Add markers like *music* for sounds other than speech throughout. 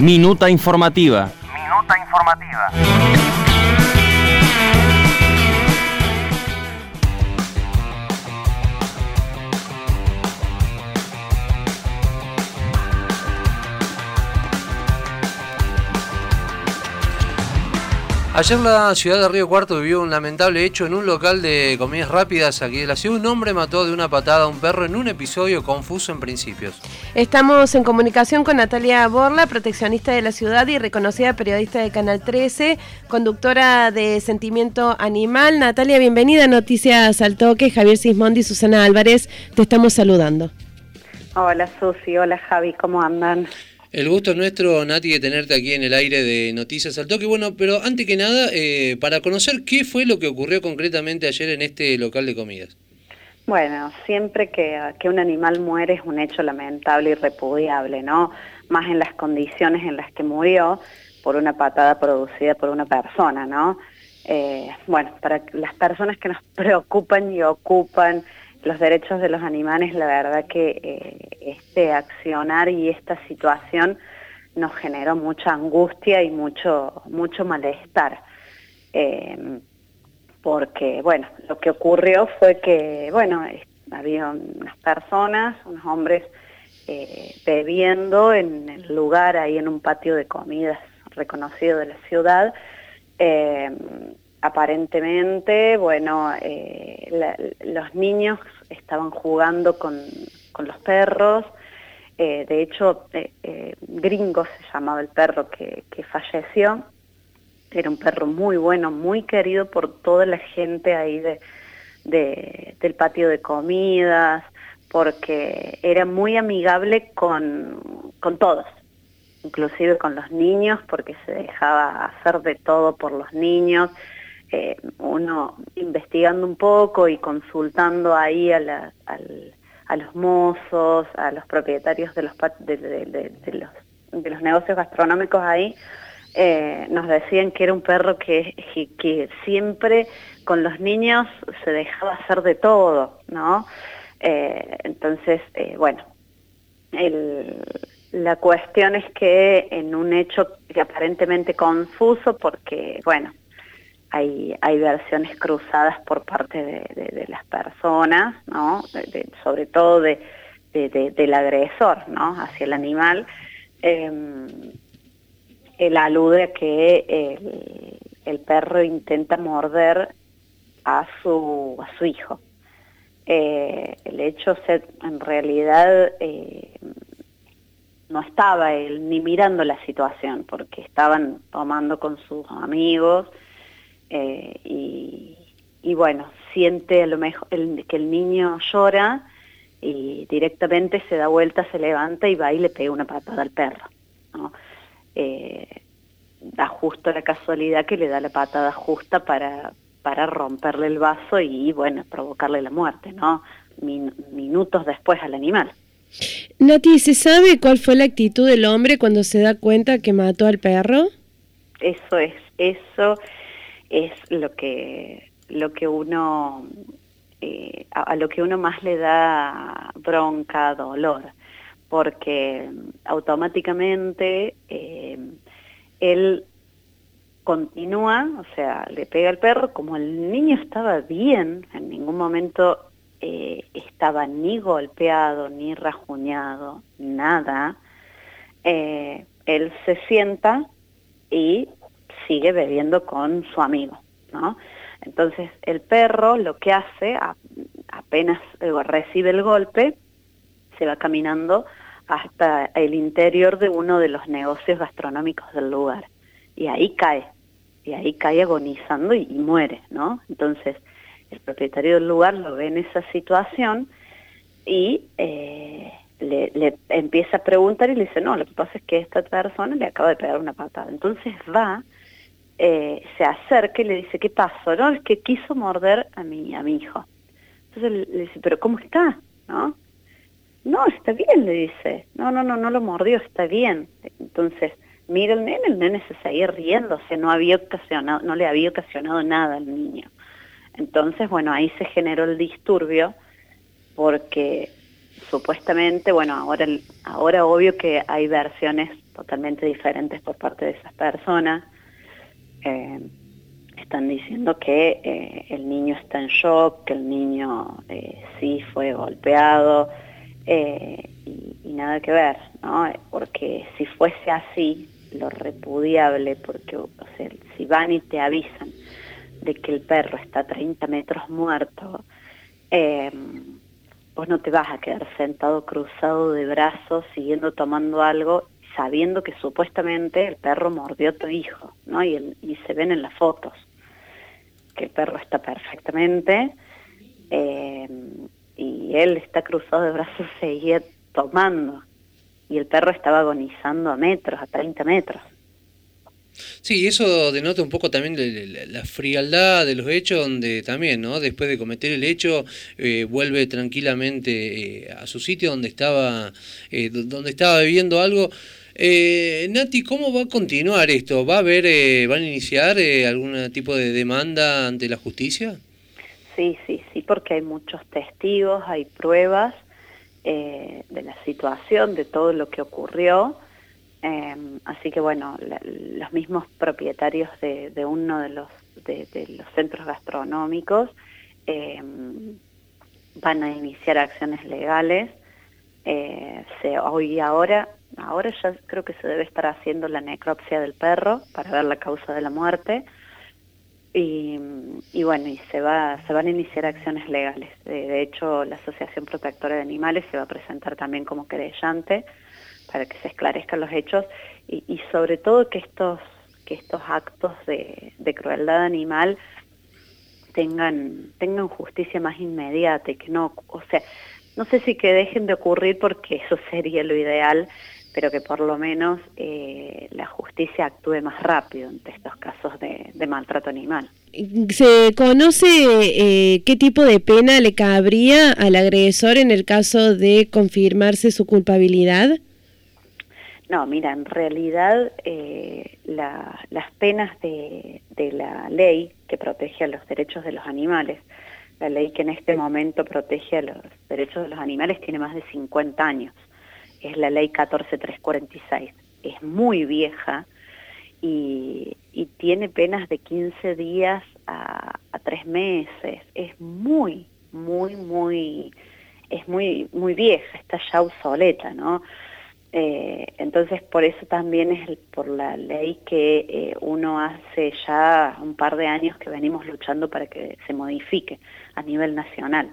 Minuta informativa. Minuta informativa. Ayer la ciudad de Río Cuarto vivió un lamentable hecho en un local de comidas rápidas aquí de la ciudad. Un hombre mató de una patada a un perro en un episodio confuso en principios. Estamos en comunicación con Natalia Borla, proteccionista de la ciudad y reconocida periodista de Canal 13, conductora de Sentimiento Animal. Natalia, bienvenida a Noticias al Toque. Javier Sismondi y Susana Álvarez, te estamos saludando. Hola Susi, hola Javi, ¿cómo andan? El gusto es nuestro, Nati, de tenerte aquí en el aire de Noticias al Toque. Bueno, pero antes que nada, eh, para conocer qué fue lo que ocurrió concretamente ayer en este local de comidas. Bueno, siempre que, que un animal muere es un hecho lamentable y repudiable, ¿no? Más en las condiciones en las que murió por una patada producida por una persona, ¿no? Eh, bueno, para las personas que nos *laughs* preocupan y ocupan los derechos de los animales, la verdad que eh, este accionar y esta situación nos generó mucha angustia y mucho, mucho malestar. Eh, porque, bueno, lo que ocurrió fue que, bueno, había unas personas, unos hombres eh, bebiendo en el lugar, ahí en un patio de comidas reconocido de la ciudad, aparentemente, bueno, los niños estaban jugando con, los perros, eh, de hecho, eh, eh, Gringo se llamaba el perro que, falleció, era un perro muy bueno, muy querido por toda la gente ahí de, del patio de comidas, porque era muy amigable con, con todos, inclusive con los niños, porque se dejaba hacer de todo por los niños, uno investigando un poco y consultando ahí a, los mozos, a los propietarios de los, de, los, negocios gastronómicos ahí, eh, nos decían que era un perro que, siempre con los niños se dejaba hacer de todo, ¿no? Eh, entonces, bueno, la cuestión es que en un hecho aparentemente confuso, porque, bueno, hay, versiones cruzadas por parte de, las personas, ¿no? sobre todo de, del agresor ¿no? hacia el animal. Eh, él alude a que el, perro intenta morder a su, a su hijo. Eh, el hecho en realidad eh, no estaba él ni mirando la situación porque estaban tomando con sus amigos eh, y, bueno, siente a lo mejor que el niño llora y directamente se da vuelta, se levanta y va y le pega una patada al perro. ¿no? Eh, da justo la casualidad que le da la patada justa para, para romperle el vaso y, bueno, provocarle la muerte, ¿no? minutos después al animal. Nati, ¿se sabe cuál fue la actitud del hombre cuando se da cuenta que mató al perro? Eso es, eso es lo que, lo que uno, eh, a, lo que uno más le da bronca, dolor, porque automáticamente eh, él continúa, o sea, le pega al perro, como el niño estaba bien, en ningún momento eh, estaba ni golpeado, ni rajuñado, nada, él se sienta y sigue bebiendo con su amigo, ¿no? Entonces el perro lo que hace, apenas recibe el golpe, se va caminando hasta el interior de uno de los negocios gastronómicos del lugar. Y ahí cae, y ahí cae agonizando y, muere, ¿no? Entonces el propietario del lugar lo ve en esa situación y eh, le, le, empieza a preguntar y le dice, no, lo que pasa es que esta persona le acaba de pegar una patada. Entonces va eh, se acerca y le dice, ¿qué pasó? No, es que quiso morder a mi, a mi hijo. Entonces le dice, ¿pero cómo está? ¿No? No, está bien, le dice. No, no, no, no lo mordió, está bien. Entonces, mira el nene, el nene se seguía sea, no, había ocasionado, no le había ocasionado nada al niño. Entonces, bueno, ahí se generó el disturbio porque supuestamente, bueno, ahora, ahora obvio que hay versiones totalmente diferentes por parte de esas personas. Eh, están diciendo que eh, el niño está en shock, que el niño eh, sí fue golpeado y, nada que ver, ¿no? Porque si fuese así, lo repudiable, porque si van y te avisan de que el perro está a 30 metros muerto, vos no te vas a quedar sentado cruzado de brazos siguiendo tomando algo sabiendo que supuestamente el perro mordió a tu hijo, ¿no? Y, se ven en las fotos que el perro está perfectamente eh, y él está cruzado de brazos, *laughs* seguía tomando y el perro estaba agonizando a metros, a 30 metros. Sí, eso denota un poco también la, frialdad de los hechos, donde también, ¿no? Después de cometer el hecho, eh, vuelve tranquilamente eh, a su sitio donde estaba, eh, donde estaba viviendo algo. Nati, ¿cómo va a continuar esto? ¿Va a haber, van a iniciar algún tipo de demanda ante la justicia? Sí, sí, sí, porque hay muchos testigos, hay pruebas de la situación, de todo lo que ocurrió. Em, así que bueno, los mismos propietarios de, uno de los, de, los centros gastronómicos em, van a iniciar acciones legales. Eh, se, hoy ahora, ahora ya creo que se debe estar haciendo la necropsia del perro para ver la causa de la muerte. Y, bueno, y se, va, se van a iniciar acciones legales. de hecho, la Asociación Protectora de Animales se va a presentar también como querellante para que se esclarezcan los hechos y, sobre todo que estos, que estos actos de, crueldad animal tengan, tengan justicia más inmediata y que no, o sea, no sé si que dejen de ocurrir porque *laughs* eso sería lo ideal, pero que por lo menos eh, la justicia actúe más rápido ante estos casos de, maltrato animal. ¿Se conoce eh, qué tipo de pena le cabría al agresor en el caso de confirmarse su culpabilidad? No, mira, en realidad eh, las penas de, la ley que protege a los derechos de los animales, la ley que en este momento protege a los derechos de los animales tiene más de 50 años, es la ley 14346, es muy vieja y, tiene penas de 15 días a, a 3 meses, es muy, muy, muy, es muy, muy vieja, está ya obsoleta, ¿no? Eh, entonces, por eso también es por la ley que eh, uno hace ya un par de años que venimos luchando para que se modifique a nivel nacional.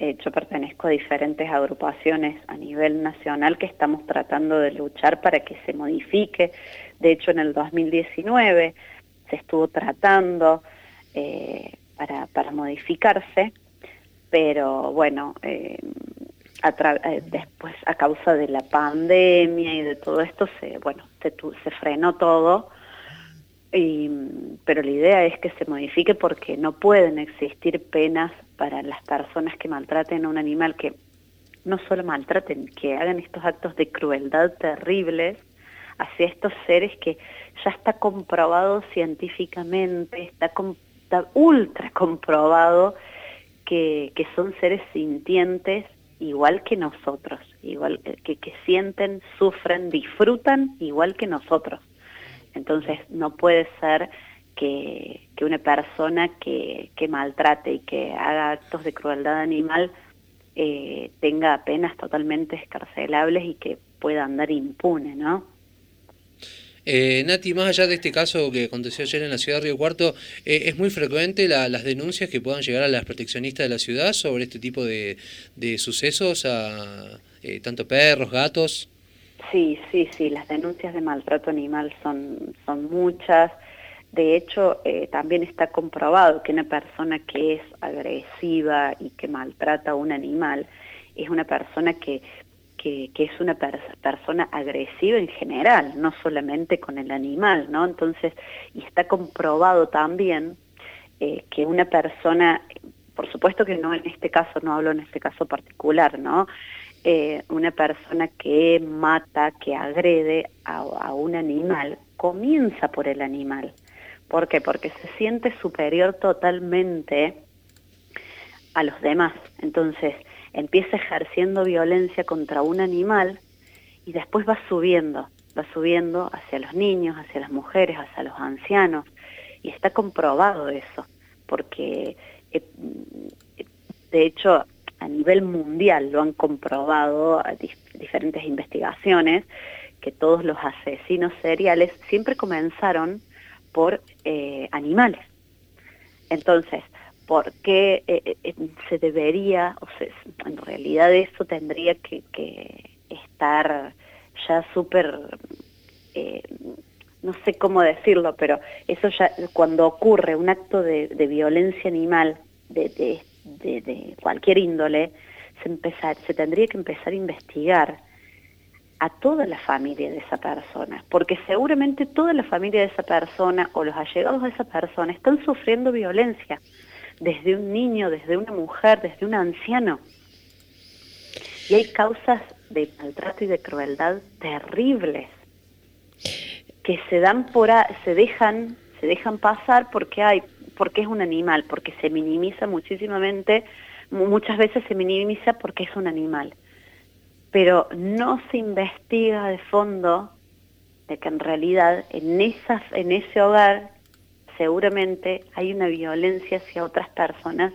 Eh, yo pertenezco a diferentes agrupaciones a nivel nacional que estamos tratando de luchar para que se modifique. De hecho, en el 2019 se estuvo tratando para, para modificarse, pero bueno, eh, después a causa de la pandemia y de todo esto se bueno se, se frenó todo y, pero la idea es que se modifique porque no pueden existir penas para las personas que maltraten a un animal que no solo maltraten que hagan estos actos de crueldad terribles hacia estos seres que ya está comprobado científicamente está, está ultra comprobado que, son seres sintientes igual que nosotros, igual que, que sienten, sufren, disfrutan igual que nosotros. Entonces no puede ser que, que una persona que, que, maltrate y que haga actos de crueldad animal eh, tenga penas totalmente escarcelables y que pueda andar impune, ¿no? Eh, Nati, más allá de este caso que aconteció ayer en la ciudad de Río Cuarto, eh, ¿es muy frecuente las denuncias que puedan llegar a las proteccionistas de la ciudad sobre este tipo de, sucesos a eh, tanto perros, gatos? Sí, sí, sí, las denuncias de maltrato animal son, son muchas. De hecho, eh, también está comprobado que una persona que es agresiva y que maltrata a un animal es una persona que que, es una persona agresiva en general, no solamente con el animal, ¿no? Entonces, y está comprobado también eh, que una persona, por supuesto que no en este caso, no hablo en este caso particular, ¿no? Eh, una persona que mata, que agrede a, a un animal, comienza por el animal. ¿Por qué? Porque se siente superior totalmente a los demás. Entonces, empieza ejerciendo violencia contra un animal y después va subiendo, va subiendo hacia los niños, hacia las mujeres, hacia los ancianos. Y está comprobado eso, porque eh, de hecho a nivel mundial lo han comprobado diferentes investigaciones, que todos los asesinos seriales siempre comenzaron por eh, animales. Entonces, ¿por qué eh, eh, se debería, o sea, en realidad eso tendría que, estar ya súper, no sé cómo decirlo, pero eso ya, cuando ocurre un acto de, violencia animal de, de, cualquier índole, se, empezar, se tendría que empezar a investigar a toda la familia de esa persona, porque seguramente toda la familia de esa persona o los allegados de esa persona están sufriendo violencia, desde un niño, desde una mujer, desde un anciano. Y hay causas de maltrato y de crueldad terribles que se dan por se dejan se dejan pasar porque hay porque es un animal, porque se minimiza muchísimamente, muchas veces se minimiza porque es un animal pero no se investiga de fondo de que en realidad en, en ese hogar seguramente hay una violencia hacia otras personas